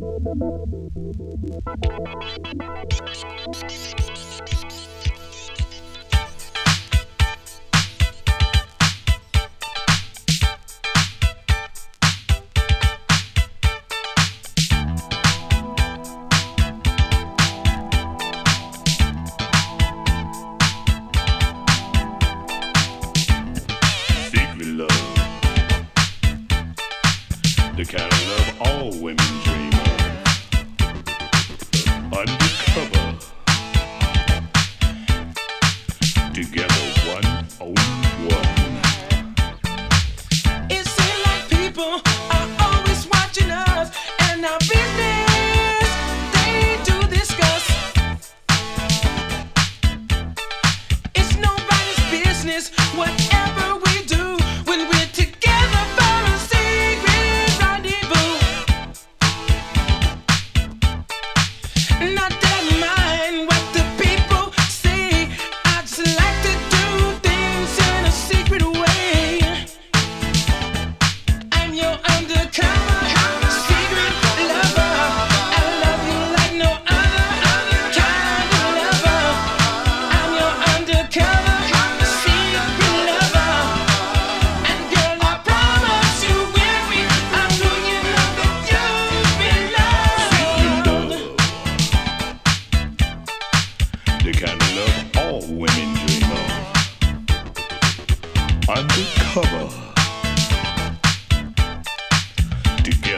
Música the kind love all women dream of. Undercover. Together.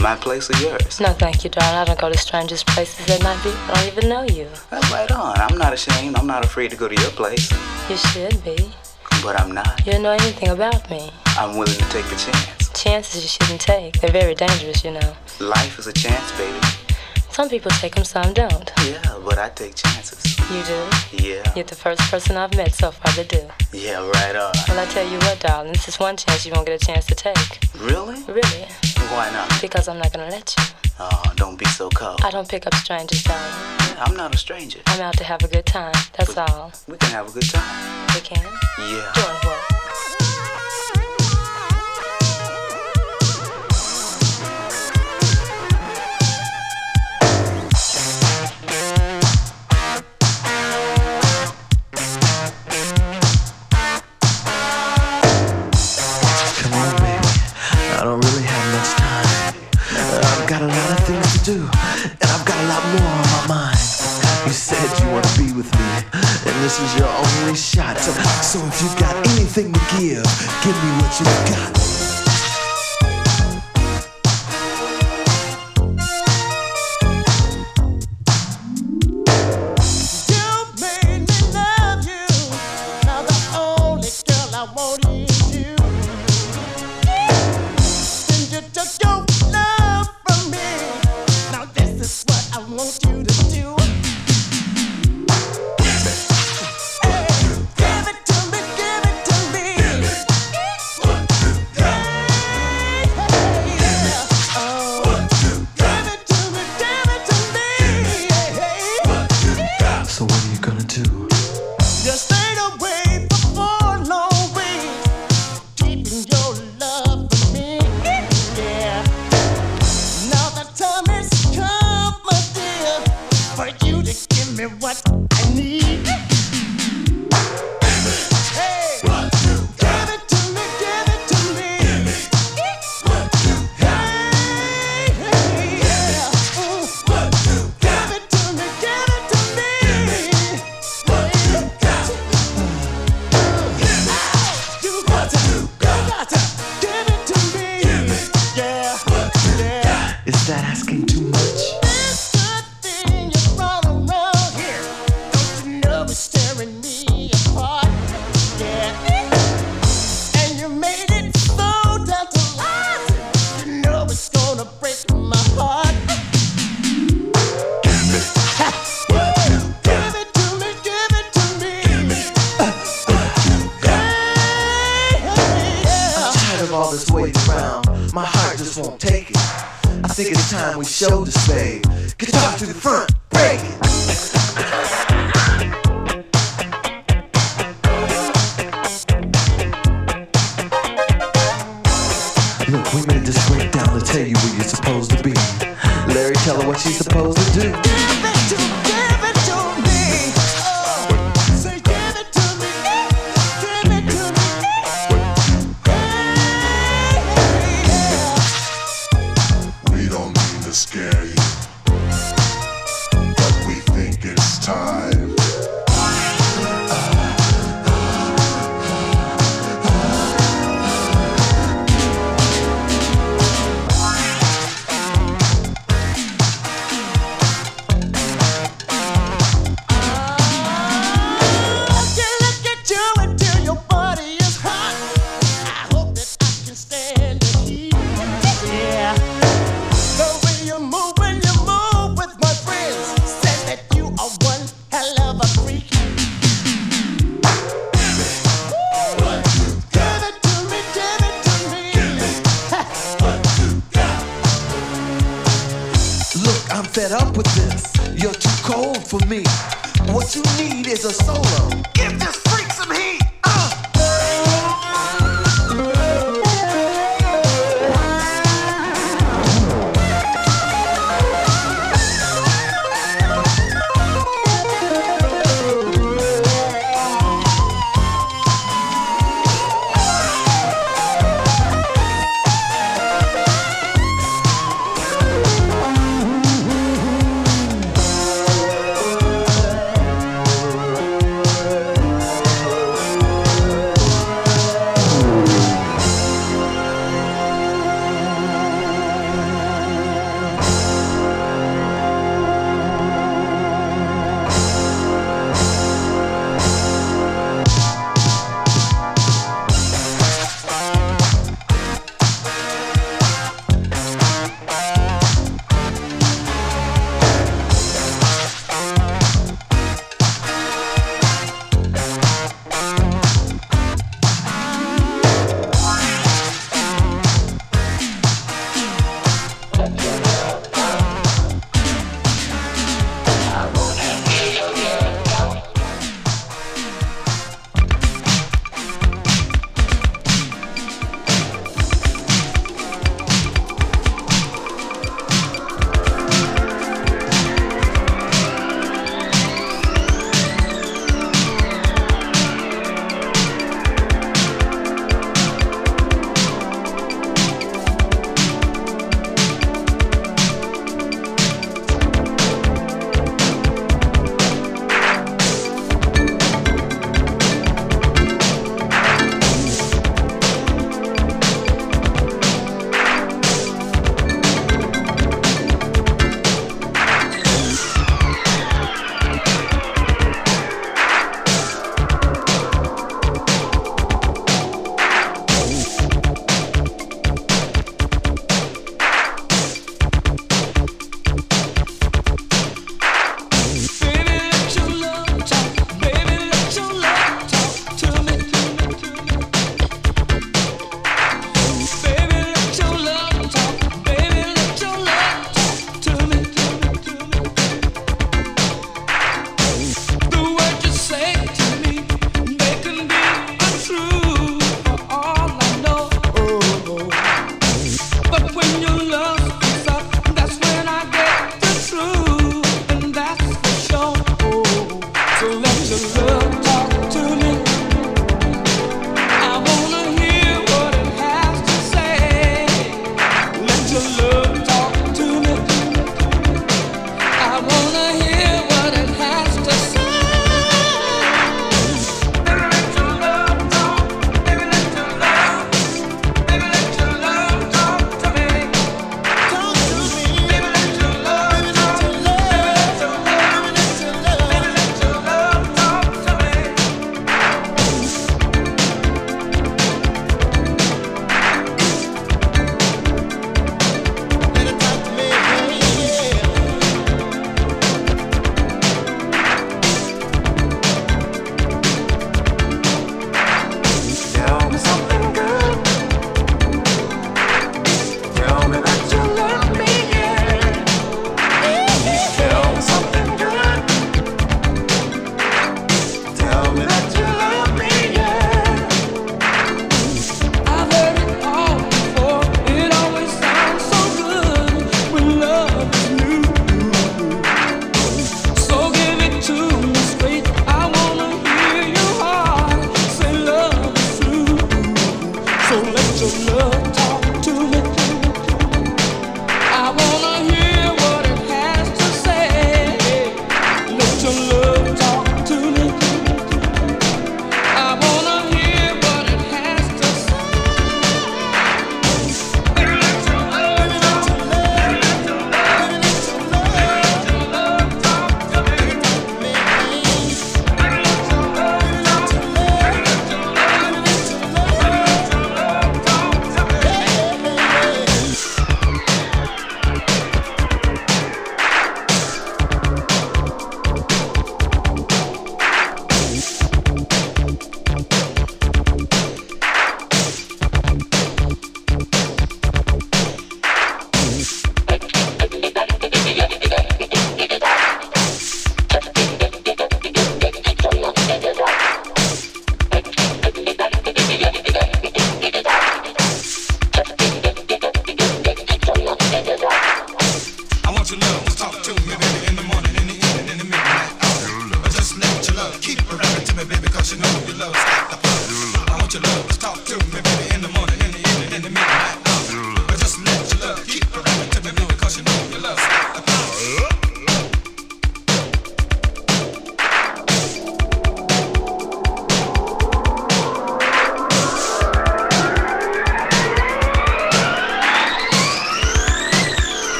My place or yours? No, thank you, darling. I don't go to strangers' places that might be. I don't even know you. That's right on. I'm not ashamed. I'm not afraid to go to your place. You should be. But I'm not. You don't know anything about me. I'm willing to take a chance. Chances you shouldn't take. They're very dangerous, you know. Life is a chance, baby. Some people take them, some don't. Yeah, but I take chances. You do? Yeah. You're the first person I've met so far that do. Yeah, right on. Well, I tell you what, darling, this is one chance you won't get a chance to take. Really? Really. Why not? Because I'm not gonna let you. Oh, don't be so cold. I don't pick up strangers, darling. Yeah, I'm not a stranger. I'm out to have a good time. That's we, all. We can have a good time. We can? Yeah. Doing what? This is your only shot. So, if you got anything to give, give me what you got.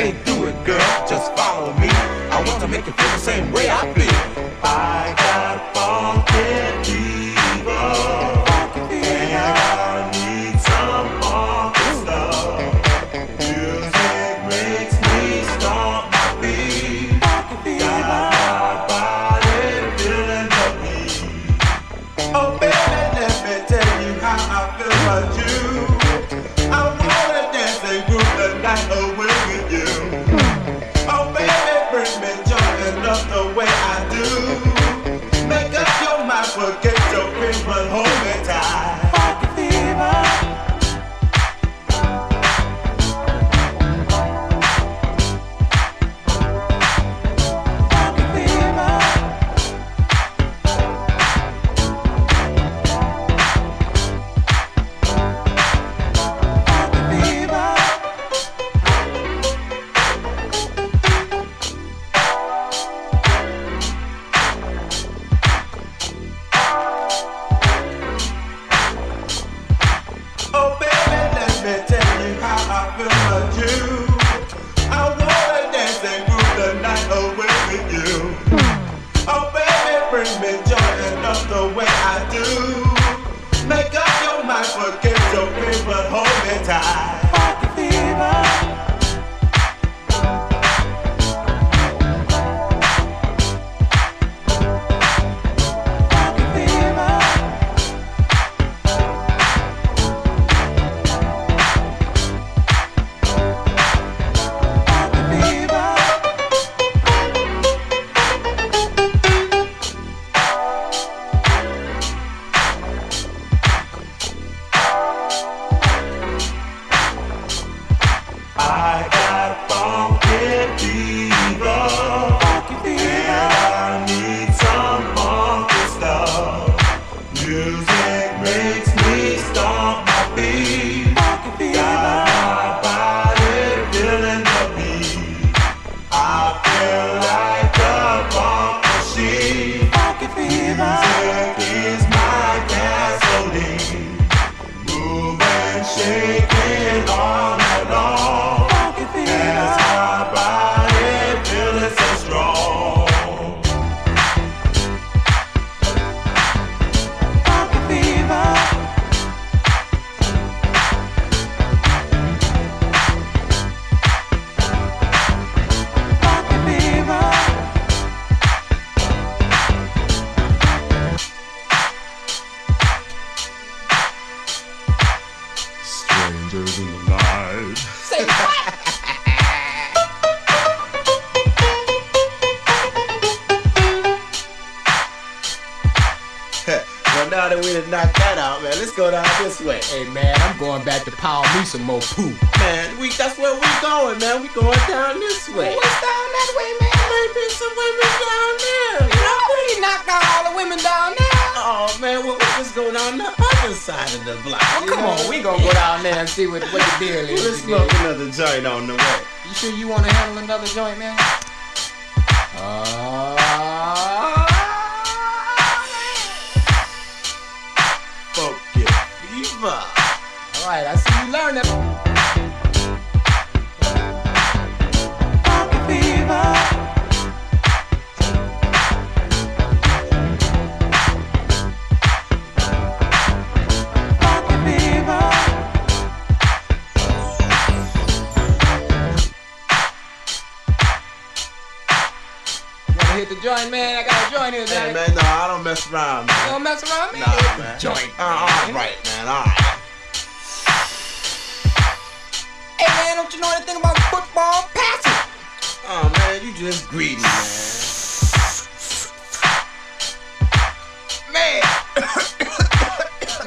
ain't do it, girl. Just follow me. I want to make you feel the same way I feel. This way. Hey man, I'm going back to pound me some more poo. Man, we that's where we going, man. We going down this way. What's down that way, man? Maybe some women down there. You know, we knocked out all the women down there. Oh man, what what's going on the other side of the block. Well, come know? on, we gonna go down there and see what, what the deal is. Let's today. smoke another joint on the way. You sure you wanna handle another joint, man? Uh, right, I see you. You wanna hit the joint, man? I got a joint here, Hey man. man, no, I don't mess around, You man. don't mess around, man. Nah, man. joint. Uh, all right, man, all right. You know anything about football? Pass it. Oh man, you just greedy, man. Man,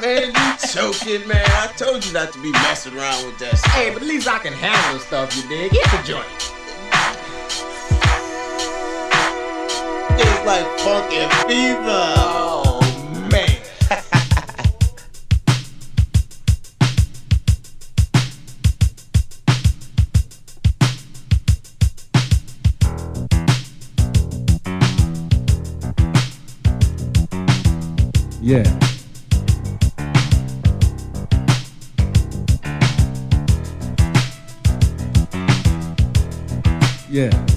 man, you choking, man. I told you not to be messing around with that stuff. Hey, but at least I can handle stuff, you dig? Hit the joint. It's like funky fever. Oh, Yeah. Yeah.